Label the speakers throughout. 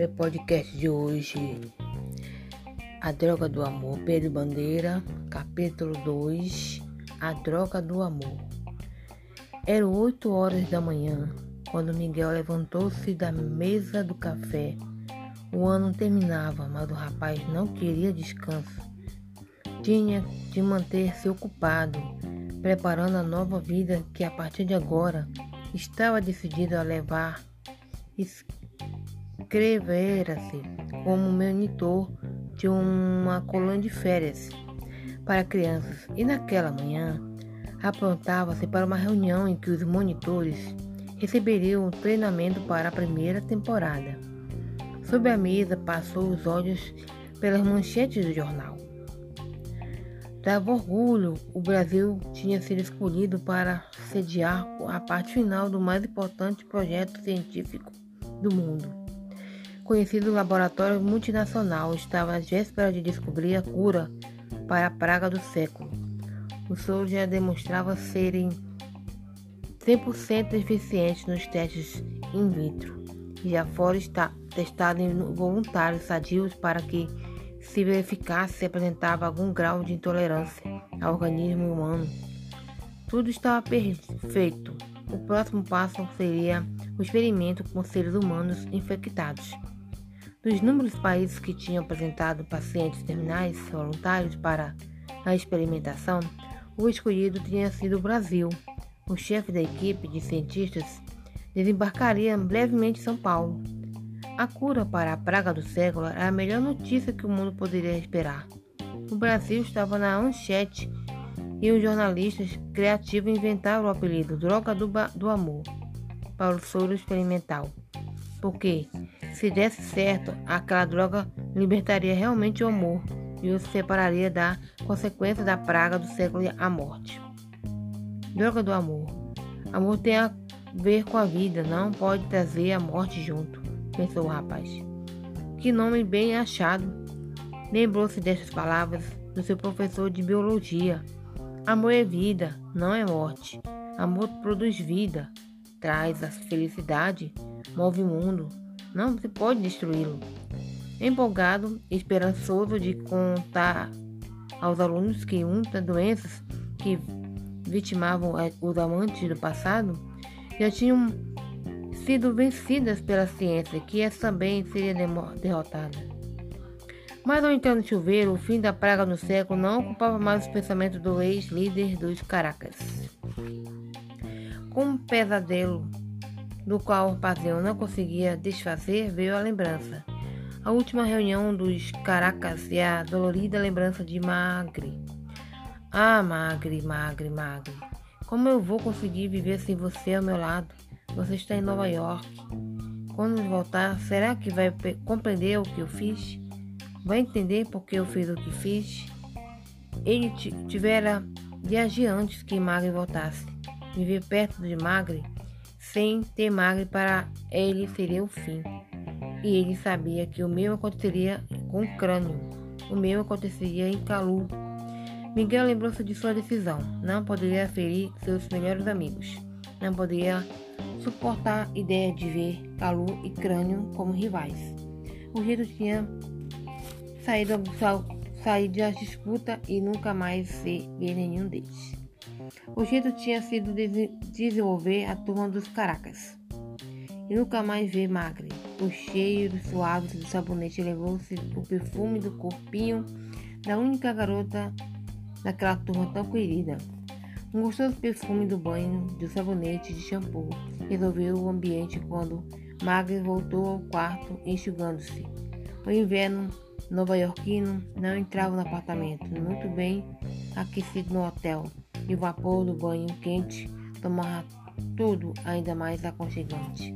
Speaker 1: Meu podcast de hoje, A Droga do Amor, Pedro Bandeira, capítulo 2, A Droga do Amor. Eram oito horas da manhã, quando Miguel levantou-se da mesa do café. O ano terminava, mas o rapaz não queria descanso. Tinha de manter-se ocupado, preparando a nova vida que a partir de agora estava decidido a levar inscrevera-se como monitor de uma colônia de férias para crianças e naquela manhã aprontava-se para uma reunião em que os monitores receberiam um treinamento para a primeira temporada. Sob a mesa passou os olhos pelas manchetes do jornal. Dava orgulho, o Brasil tinha sido escolhido para sediar a parte final do mais importante projeto científico do mundo conhecido laboratório multinacional estava às vésperas de descobrir a cura para a praga do século. O soro já demonstrava serem 100% eficientes nos testes in vitro e já fora está testado em voluntários sadios para que se verificasse se apresentava algum grau de intolerância ao organismo humano. Tudo estava perfeito. O próximo passo seria o experimento com seres humanos infectados. Dos números de países que tinham apresentado pacientes terminais voluntários para a experimentação, o escolhido tinha sido o Brasil. O chefe da equipe de cientistas desembarcaria brevemente em São Paulo. A cura para a praga do século era a melhor notícia que o mundo poderia esperar. O Brasil estava na manchete e os jornalistas criativos inventaram o apelido Droga do, do Amor para o soro experimental. Porque se desse certo, aquela droga libertaria realmente o amor e o separaria da consequência da praga do século a morte. Droga do amor. Amor tem a ver com a vida, não pode trazer a morte junto, pensou o rapaz. Que nome bem achado. Lembrou-se destas palavras do seu professor de biologia. Amor é vida, não é morte. Amor produz vida, traz a felicidade, move o mundo, não se pode destruí-lo. Empolgado esperançoso de contar aos alunos que muitas doenças que vitimavam os amantes do passado já tinham sido vencidas pela ciência, que essa também seria derrotada. Mas ao entrar no chuveiro, o fim da praga no século não ocupava mais os pensamentos do ex-líder dos Caracas. Com um pesadelo do qual o Pazião não conseguia desfazer, veio a lembrança. A última reunião dos Caracas e a dolorida lembrança de Magre. Ah, Magre, Magre, Magre. Como eu vou conseguir viver sem você ao meu lado? Você está em Nova York. Quando voltar, será que vai compreender o que eu fiz? Vai entender por que eu fiz o que fiz? Ele tivera de agir antes que Magre voltasse. Viver perto de Magre sem ter Magre para ele seria o fim. E ele sabia que o mesmo aconteceria com o crânio. O mesmo aconteceria em Calu. Miguel lembrou-se de sua decisão. Não poderia ferir seus melhores amigos. Não poderia suportar a ideia de ver Calu e Crânio como rivais. O jeito tinha saído, saído da disputa e nunca mais ver nenhum deles. O jeito tinha sido desenvolver a turma dos Caracas. E nunca mais ver Magre. O cheiro suave do sabonete levou-se o perfume do corpinho da única garota daquela turma tão querida. Um gostoso perfume do banho, do sabonete, de shampoo, resolveu o ambiente quando Magre voltou ao quarto enxugando-se. O inverno nova-iorquino não entrava no apartamento, muito bem aquecido no hotel e o vapor do banho quente tomava tudo ainda mais aconchegante.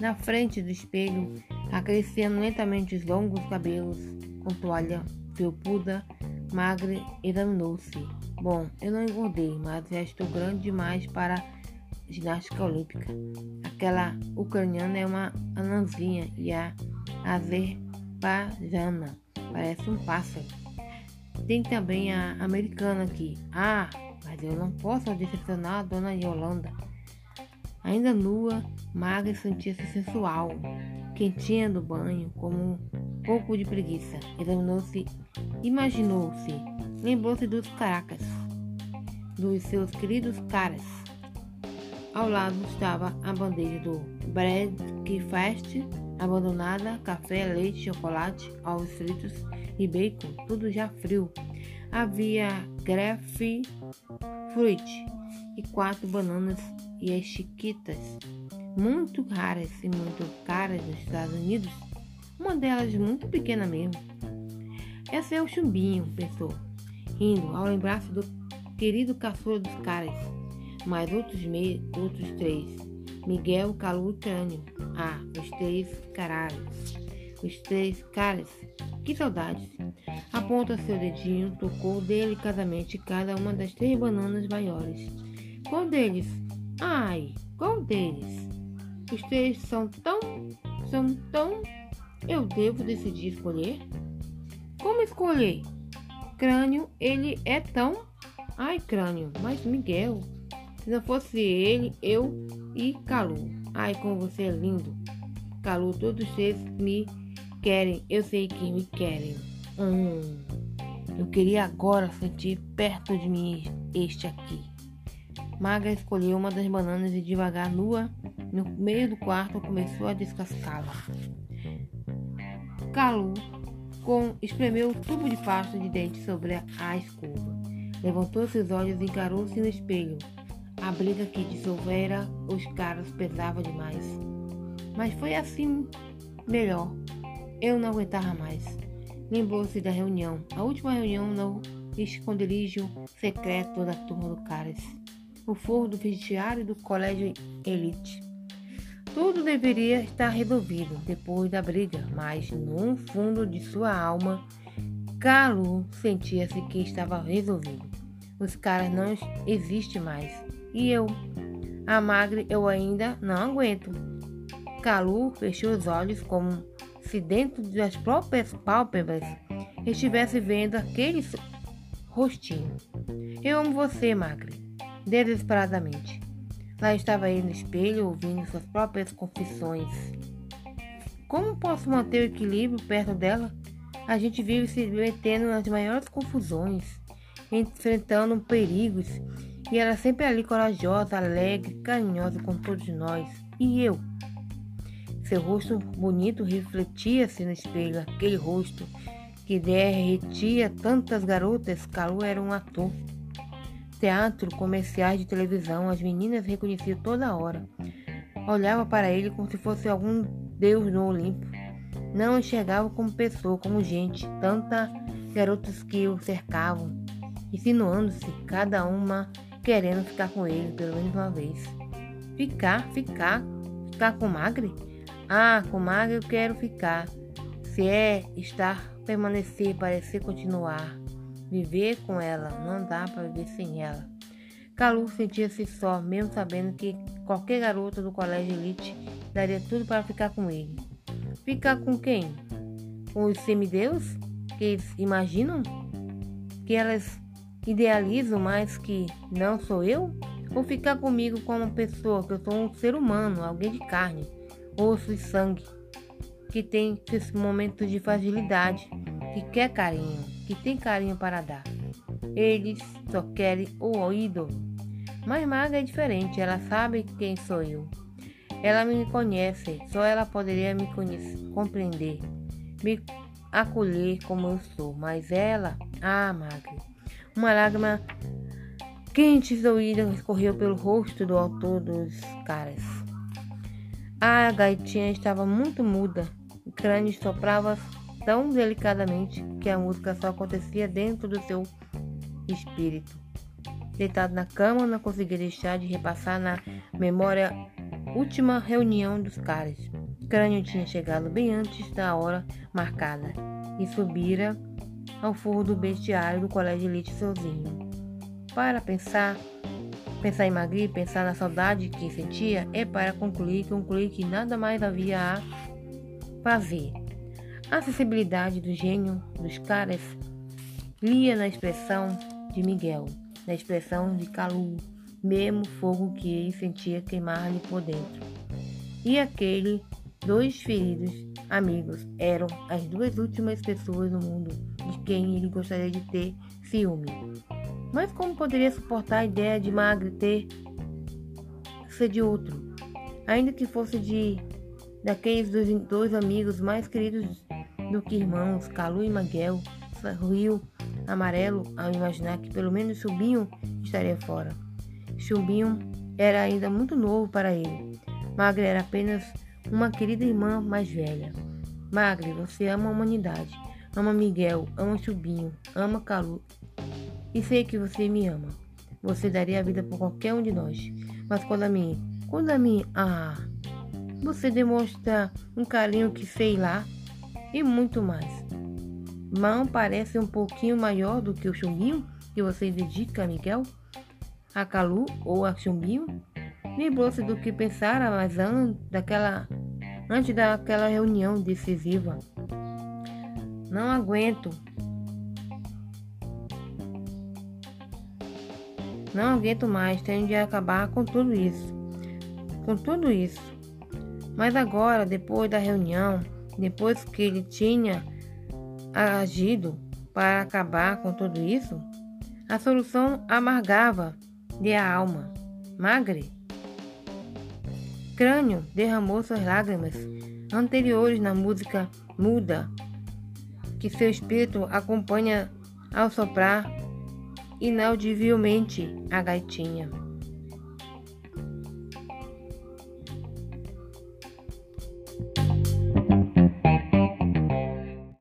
Speaker 1: Na frente do espelho, acariciando lentamente os longos cabelos com toalha felpuda, magra, examinou-se. Bom, eu não engordei, mas já estou grande demais para ginástica olímpica. Aquela ucraniana é uma anãzinha e a azerbaijana parece um pássaro. Tem também a americana aqui. Ah, mas eu não posso decepcionar a dona Yolanda. Ainda nua, magra sentia-se sensual, quentinha do banho, como um pouco de preguiça. Examinou-se, imaginou-se, lembrou-se dos caracas, dos seus queridos caras. Ao lado estava a bandeja do breakfast abandonada, café, leite, chocolate, ovos fritos e bacon, tudo já frio. Havia grefe fruit e quatro bananas e as chiquitas, muito raras e muito caras nos Estados Unidos, uma delas muito pequena mesmo. Esse é o chumbinho, pensou, rindo ao lembrar-se do querido caçula dos caras, mais outros, me outros três, Miguel, Calu e. Ah, os três caralhos. Os três caras. Que saudades. Aponta seu dedinho, tocou delicadamente cada uma das três bananas maiores. Qual deles? Ai, qual deles? Os três são tão. são tão. Eu devo decidir escolher? Como escolher? Crânio, ele é tão. Ai, crânio, mas Miguel. Se não fosse ele, eu e Calu. Ai, como você é lindo. Calu, todos vocês me querem. Eu sei que me querem. Hum, eu queria agora sentir perto de mim este aqui. Maga escolheu uma das bananas e devagar, nua, no meio do quarto, começou a descascá-la. Calu com, espremeu o tubo de pasta de dente sobre a escova. Levantou seus olhos e encarou-se no espelho. A briga que dissolvera os caras pesava demais. Mas foi assim melhor. Eu não aguentava mais. Lembrou-se da reunião, a última reunião no esconderijo secreto da turma do Caras o forro do vestiário do colégio Elite. Tudo deveria estar resolvido depois da briga, mas no fundo de sua alma, Calu sentia-se que estava resolvido. Os caras não existem mais. E eu, a magre, eu ainda não aguento. Calu fechou os olhos como se dentro das próprias pálpebras estivesse vendo aquele rostinho. Eu amo você, magre desesperadamente. Lá estava ele no espelho, ouvindo suas próprias confissões. Como posso manter o equilíbrio perto dela? A gente vive se metendo nas maiores confusões, enfrentando perigos, e ela sempre ali corajosa, alegre, carinhosa com todos nós. E eu? Seu rosto bonito refletia-se no espelho, aquele rosto que derretia tantas garotas. Calu era um ator teatro, comerciais de televisão, as meninas reconheciam toda hora. Olhava para ele como se fosse algum deus no Olimpo. Não enxergava como pessoa, como gente, tantas garotas que o cercavam, insinuando-se, cada uma querendo ficar com ele pelo menos uma vez. Ficar, ficar, ficar com Magre? Ah, com Magre eu quero ficar. Se é estar, permanecer, parecer continuar. Viver com ela, não dá para viver sem ela. Calu sentia-se só, mesmo sabendo que qualquer garota do colégio elite daria tudo para ficar com ele. Ficar com quem? Com os semideus? Que eles imaginam? Que elas idealizam mais que não sou eu? Ou ficar comigo como pessoa, que eu sou um ser humano, alguém de carne, osso e sangue, que tem esses momentos de fragilidade, que quer carinho que tem carinho para dar. Eles só querem o ouído. Mas Maga é diferente, ela sabe quem sou eu. Ela me conhece, só ela poderia me compreender, me acolher como eu sou. Mas ela, ah, Maga, uma lágrima quente e escorreu pelo rosto do autor dos caras. A gaitinha estava muito muda, o crânio soprava tão delicadamente que a música só acontecia dentro do seu espírito. Deitado na cama, não conseguia deixar de repassar na memória última reunião dos caras. Crânio tinha chegado bem antes da hora marcada e subira ao forro do bestiário do colégio elite sozinho. Para pensar, pensar em Magri, pensar na saudade que sentia, é para concluir, concluir que nada mais havia a fazer. A sensibilidade do gênio dos caras lia na expressão de Miguel, na expressão de Calu, mesmo fogo que ele sentia queimar-lhe por dentro. E aquele dois feridos amigos eram as duas últimas pessoas no mundo de quem ele gostaria de ter ciúme. Mas como poderia suportar a ideia de Magre ter ser de outro, ainda que fosse de daqueles dois, dois amigos mais queridos do que irmãos, Calu e Maguel, sorriu amarelo ao imaginar que pelo menos Chubinho estaria fora. Chubinho era ainda muito novo para ele. Magre era apenas uma querida irmã mais velha. Magre, você ama a humanidade. Ama Miguel, ama Chubinho, ama Calu. E sei que você me ama. Você daria a vida por qualquer um de nós. Mas quando a mim, quando a mim, ah, você demonstra um carinho que sei lá e muito mais. Mão parece um pouquinho maior do que o chumbinho que você dedica a Miguel, a Calu ou a chumbinho. Lembrou-se do que pensara mais antes daquela, antes daquela reunião decisiva. Não aguento. Não aguento mais, tenho de acabar com tudo isso. Com tudo isso. Mas agora, depois da reunião, depois que ele tinha agido para acabar com tudo isso, a solução amargava de a alma. Magre. Crânio derramou suas lágrimas anteriores na música muda, que seu espírito acompanha ao soprar inaudivelmente a gaitinha.